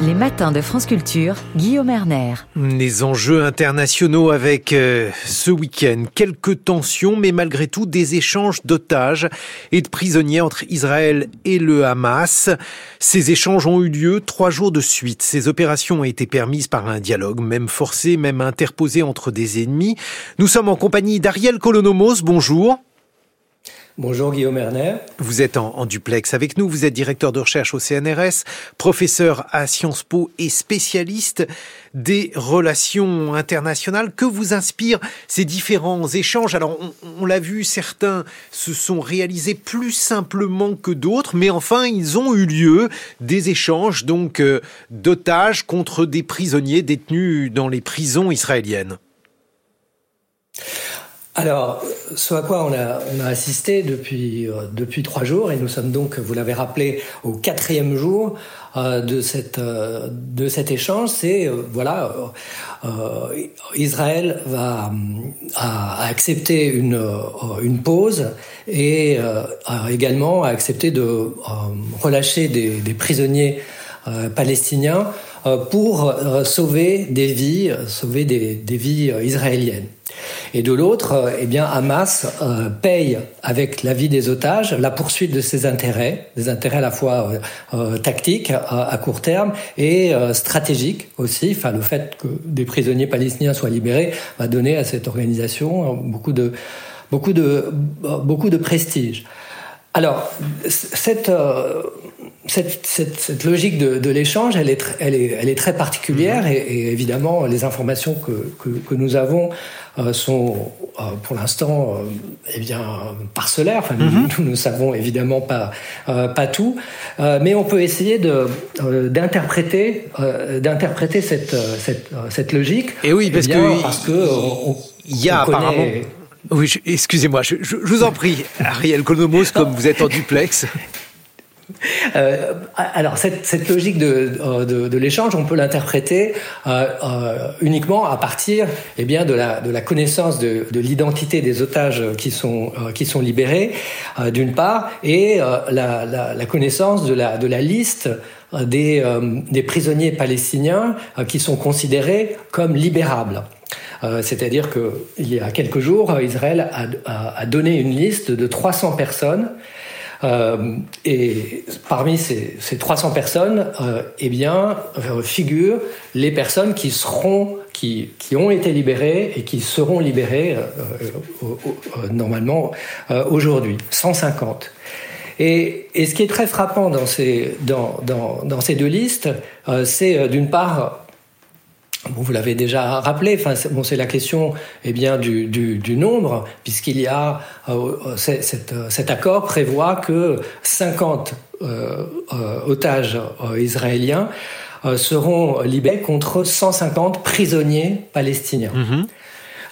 Les matins de France Culture, Guillaume Erner. Les enjeux internationaux avec euh, ce week-end, quelques tensions, mais malgré tout des échanges d'otages et de prisonniers entre Israël et le Hamas. Ces échanges ont eu lieu trois jours de suite. Ces opérations ont été permises par un dialogue, même forcé, même interposé entre des ennemis. Nous sommes en compagnie d'Ariel Kolonomos. Bonjour. Bonjour Guillaume Erner. Vous êtes en, duplex avec nous, vous êtes directeur de recherche au CNRS, professeur à Sciences Po et spécialiste des relations internationales. Que vous inspirent ces différents échanges? Alors on, l'a vu, certains se sont réalisés plus simplement que d'autres, mais enfin ils ont eu lieu des échanges donc euh, d'otages contre des prisonniers détenus dans les prisons israéliennes. Alors, ce à quoi on a, on a assisté depuis, euh, depuis trois jours, et nous sommes donc, vous l'avez rappelé, au quatrième jour euh, de, cette, euh, de cet échange, c'est, voilà, Israël va a, accepté une, une pause et a également accepté de relâcher des, des prisonniers palestiniens pour sauver des vies, sauver des, des vies israéliennes. Et de l'autre, euh, eh bien, Hamas euh, paye avec la vie des otages la poursuite de ses intérêts, des intérêts à la fois euh, tactiques à, court terme et stratégiques aussi. Enfin, le fait que des prisonniers palestiniens soient libérés va donner à cette organisation beaucoup de beaucoup de beaucoup de prestige. Alors, cette, cette, cette, logique de, de l'échange, elle est, elle, est, elle est très particulière et, et évidemment, les informations que, que, que nous avons euh, sont euh, pour l'instant euh, eh bien parcellaires. Enfin, nous, ne savons évidemment pas pas tout, mais on peut essayer de d'interpréter d'interpréter cette, cette, cette logique. Et oui, parce eh que parce que il y a apparemment. Oui, excusez-moi, je, je, vous en prie, Ariel Konomos, comme vous êtes en duplex. Euh, alors cette, logique de, l'échange, on peut l'interpréter euh, euh, uniquement à partir eh bien, de, la, connaissance de, de l'identité des otages qui sont, libérés, d'une part, et la, la, connaissance de la, liste des, prisonniers palestiniens qui sont considérés comme libérables. C'est-à-dire qu'il y a quelques jours, Israël a, donné une liste de 300 personnes et parmi ces, ces 300 personnes, euh, eh bien, euh, figurent les personnes qui seront, qui, qui, ont été libérées et qui seront libérées normalement aujourd'hui, 150. Et, et, ce qui est très frappant dans ces, dans, dans, dans ces deux listes, c'est d'une part Bon, vous l'avez déjà rappelé, enfin, bon, c'est la question eh bien, du, du, du nombre, puisqu'il y a euh, euh cet, cet, accord prévoit que 50 euh, otages israéliens seront libérés contre 150 prisonniers palestiniens.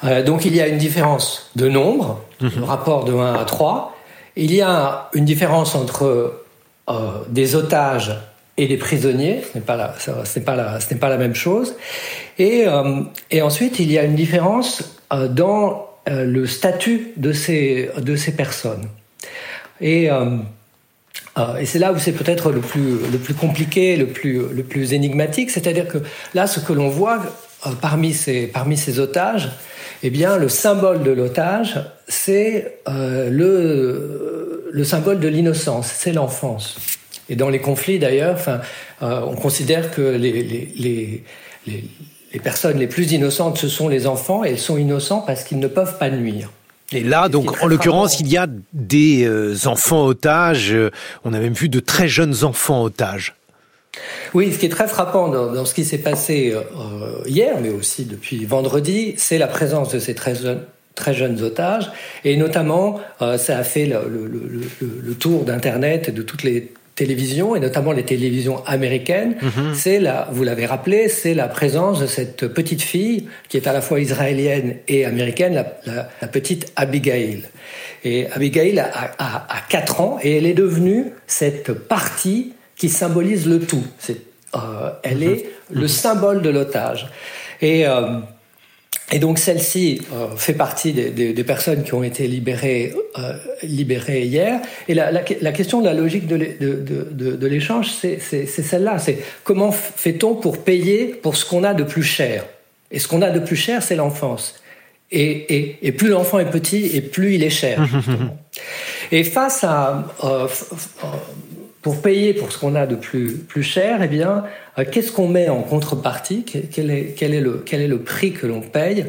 Mm-hmm. donc il y a une différence de nombre, mm-hmm. le rapport de 1 à 3. Il y a une différence entre des otages et des prisonniers, ce n'est pas la, ce n'est pas la, ce n'est pas la même chose. Et, euh, ensuite, il y a une différence euh, dans euh, le statut de ces, de ces personnes. Et, et c'est là où c'est peut-être le plus, le plus compliqué, le plus, le plus énigmatique, c'est-à-dire que là, ce que l'on voit parmi ces, parmi ces otages, eh bien, le symbole de l'otage, c'est le, le symbole de l'innocence, c'est l'enfance. Et dans les conflits, d'ailleurs, enfin, euh, on considère que les, les, les, les, personnes les plus innocentes, ce sont les enfants, et elles sont innocents parce qu'ils ne peuvent pas nuire. Et là, donc, en l'occurrence, il y a des euh, enfants otages. On a même vu de très jeunes enfants otages. Oui, ce qui est très frappant dans, dans ce qui s'est passé euh, hier, mais aussi depuis vendredi, c'est la présence de ces très jeunes, très jeunes otages. Et notamment, euh, ça a fait le, le, le, le tour d'Internet et de toutes les télévisions et notamment les télévisions américaines, mhm. c'est la, vous l'avez rappelé, c'est la présence de cette petite fille qui est à la fois israélienne et américaine, la, la, petite Abigail. Et Abigail a, a, a, 4 ans et elle est devenue cette partie qui symbolise le tout. C'est, euh, elle est mhm. le symbole de l'otage. Et euh, et donc celle-ci euh, fait partie des, des, des, personnes qui ont été libérées, euh, libérées hier. Et la, la, la, question de la logique de, de, de, de l'échange, c'est celle-là. C'est comment fait-on pour payer pour ce qu'on a de plus cher? Et ce qu'on a de plus cher, c'est l'enfance. Et, et, et, plus l'enfant est petit, et plus il est cher. Justement. et face à euh, pour payer pour ce qu'on a de plus, plus cher, eh bien, euh, qu'est-ce qu'on met en contrepartie? Quel est, quel, est le, quel est le prix que l'on paye?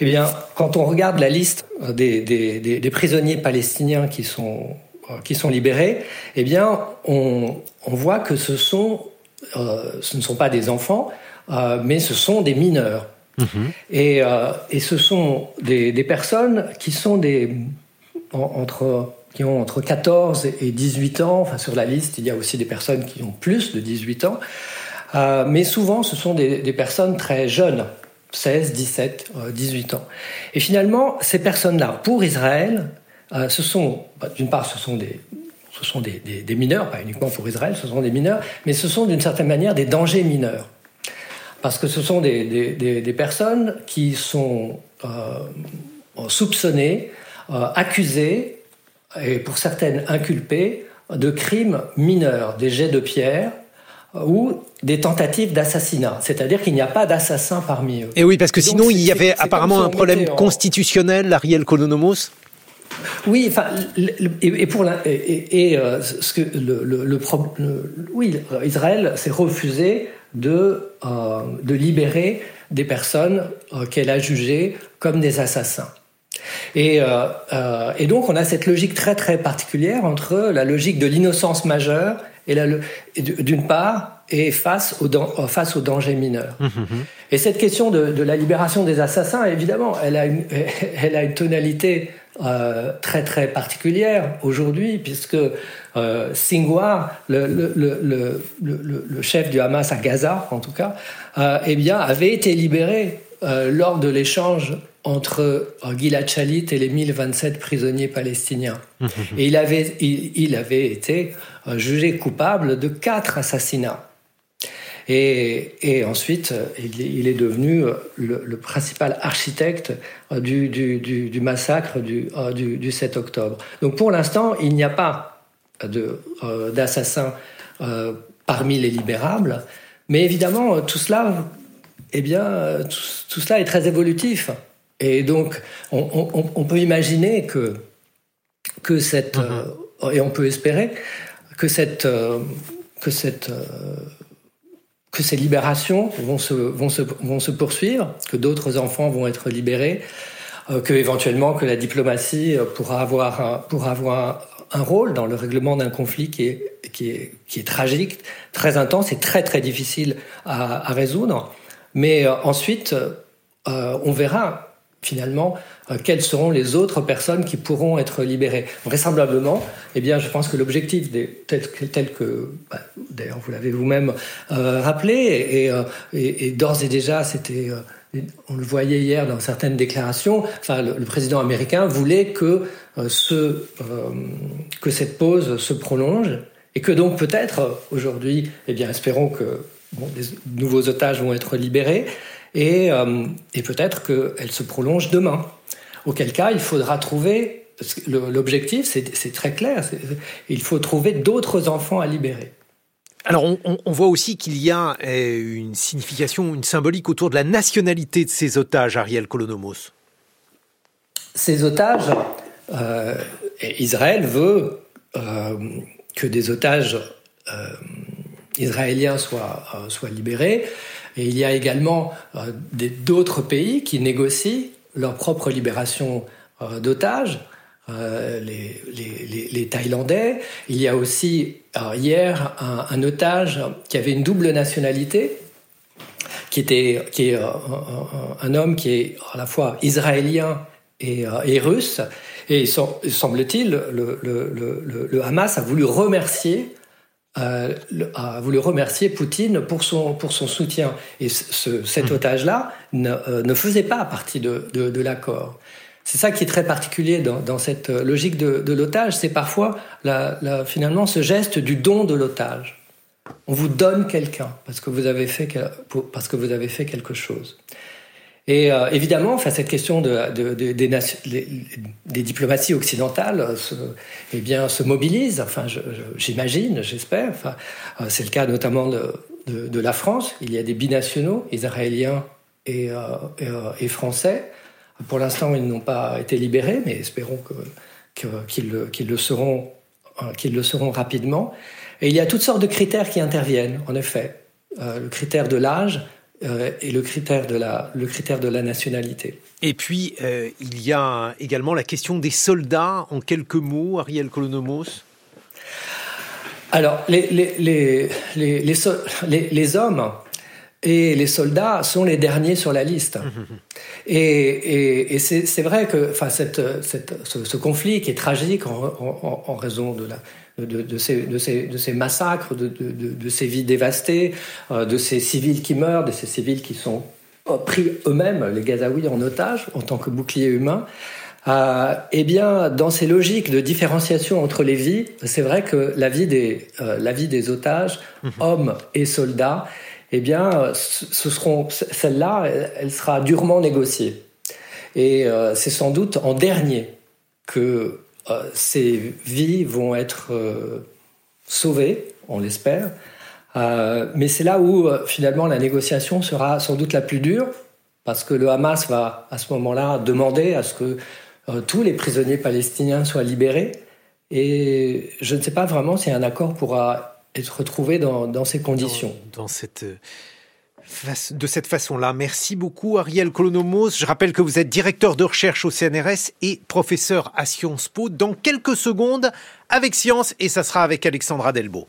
Eh bien, quand on regarde la liste euh, des, des, des, des prisonniers palestiniens qui sont, euh, qui sont libérés, eh bien, on, on voit que ce, sont, euh, ce ne sont pas des enfants, mais ce sont des mineurs. Mmh. Et, et, ce sont des, des, personnes qui sont des, en, entre qui ont entre 14 et 18 ans. Enfin, sur la liste, il y a aussi des personnes qui ont plus de 18 ans. Euh, mais souvent, ce sont des, personnes très jeunes, 16, 17, euh, 18 ans. Et finalement, ces personnes-là, pour Israël, euh, ce sont, bah, d'une part, ce sont des, mineurs, pas uniquement pour Israël, ce sont des mineurs, mais ce sont d'une certaine manière des dangers mineurs. Parce que ce sont des, personnes qui sont euh, soupçonnées, accusées et pour certaines inculpées de crimes mineurs, des jets de pierre ou des tentatives d'assassinat. C'est-à-dire qu'il n'y a pas d'assassin parmi eux. Et oui, parce que sinon, il y avait apparemment un problème en... constitutionnel, Ariel Kolonomos oui, enfin, et, pour la, et, et euh, ce que le, le, le, le oui, Israël s'est refusé de euh, de libérer des personnes euh, qu'elle a jugées comme des assassins. Et, euh, euh, et, donc on a cette logique très très particulière entre la logique de l'innocence majeure et d'une part et face au face au danger mineur. Mmh, mmh. Et cette question de, de, la libération des assassins, évidemment, elle a une, elle a une tonalité euh, très très particulière aujourd'hui, puisque euh, Singhua, le, le, le, le, chef du Hamas à Gaza, en tout cas, euh, eh bien, avait été libéré euh, lors de l'échange entre euh, Gilad Shalit et les 1027 prisonniers palestiniens. Et il avait, il, il avait été euh, jugé coupable de quatre assassinats. Et, et, ensuite, il, il, est devenu le, le principal architecte du, du, du, du massacre du, du, 7 octobre. Donc pour l'instant, il n'y a pas d'assassins euh, parmi les libérables, mais évidemment, tout cela, eh bien, tout, tout cela est très évolutif. Et donc, on, on, on peut imaginer que, que cette, mm -hmm. euh, et on peut espérer que cette, euh, que cette, euh, que ces libérations vont se, vont se, vont se poursuivre, que d'autres enfants vont être libérés, que éventuellement que la diplomatie pourra avoir, un, pourra avoir un rôle dans le règlement d'un conflit qui est, qui, est, qui est tragique, très intense et très très difficile à, à résoudre. Mais ensuite, on verra finalement euh, quelles seront les autres personnes qui pourront être libérées. Vraisemblablement, eh bien, je pense que l'objectif, tel, tel que, bah, d'ailleurs, vous l'avez vous-même euh, rappelé, et, euh, et, et d'ores et déjà, c'était, euh, on le voyait hier dans certaines déclarations, enfin, le, président américain voulait que, euh, ce, que cette pause se prolonge, et que donc peut-être aujourd'hui, eh bien, espérons que bon, des nouveaux otages vont être libérés, et, euh, et peut-être qu'elle se prolonge demain. Auquel cas, il faudra trouver, l'objectif c'est très clair, il faut trouver d'autres enfants à libérer. Alors on, on, voit aussi qu'il y a euh, une signification, une symbolique autour de la nationalité de ces otages, Ariel Kolonomos. Ces otages, euh, Israël veut euh, que des otages euh, israéliens soient, soient libérés. Et il y a également euh, d'autres pays qui négocient leur propre libération euh, d'otages. Euh, les, Thaïlandais. Il y a aussi hier un, otage qui avait une double nationalité, qui était qui est un, homme qui est à la fois israélien et, russe. Et semble-t-il, le, le, le, le, Hamas a voulu remercier euh, a voulu remercier Poutine pour son, pour son soutien. Et ce, cet mmh. otage-là ne, euh, ne, faisait pas partie de, de, de l'accord. C'est ça qui est très particulier dans, dans cette logique de, de l'otage, c'est parfois la, la, finalement ce geste du don de l'otage. On vous donne quelqu'un parce que vous avez fait parce que vous avez fait quelque chose. Et euh, évidemment, enfin, cette question de, de, de, des, des, diplomaties occidentales se, eh bien, se mobilise. Enfin, j'imagine, j'espère. Enfin, c'est le cas notamment de, la France. Il y a des binationaux, israéliens et, et, français. Pour l'instant, ils n'ont pas été libérés, mais espérons qu'ils, le seront, rapidement. Et il y a toutes sortes de critères qui interviennent, en effet. Euh, le critère de l'âge euh, et le critère de la, le critère de la nationalité. Et puis, euh, il y a également la question des soldats. En quelques mots, Ariel Kolonomos Alors, les, les, les, les, les hommes et les soldats sont les derniers sur la liste. Et, et, et c'est vrai que enfin, cette, cette, ce, conflit qui est tragique en, en, en raison de la, de, de, ces, de, ces, de, ces, massacres, de, de, ces vies dévastées, euh, de ces civils qui meurent, de ces civils qui sont pris eux-mêmes, les Gazaouis, en otage en tant que bouclier humain. Euh, eh bien, dans ces logiques de différenciation entre les vies, c'est vrai que la vie des, euh, la vie des otages, hommes et soldats, eh bien, ce seront celle-là, elle, sera durement négociée. Et euh, c'est sans doute en dernier que euh, ces vies vont être euh, sauvées, on l'espère. mais c'est là où finalement la négociation sera sans doute la plus dure, parce que le Hamas va à ce moment-là demander à ce que tous les prisonniers palestiniens soient libérés. Et je ne sais pas vraiment si un accord pourra être retrouvé dans, dans ces conditions. Dans, cette euh, de cette façon-là. Merci beaucoup Ariel Colonomos. Je rappelle que vous êtes directeur de recherche au CNRS et professeur à Sciences Po. Dans quelques secondes, avec Science, et ça sera avec Alexandra Delbo.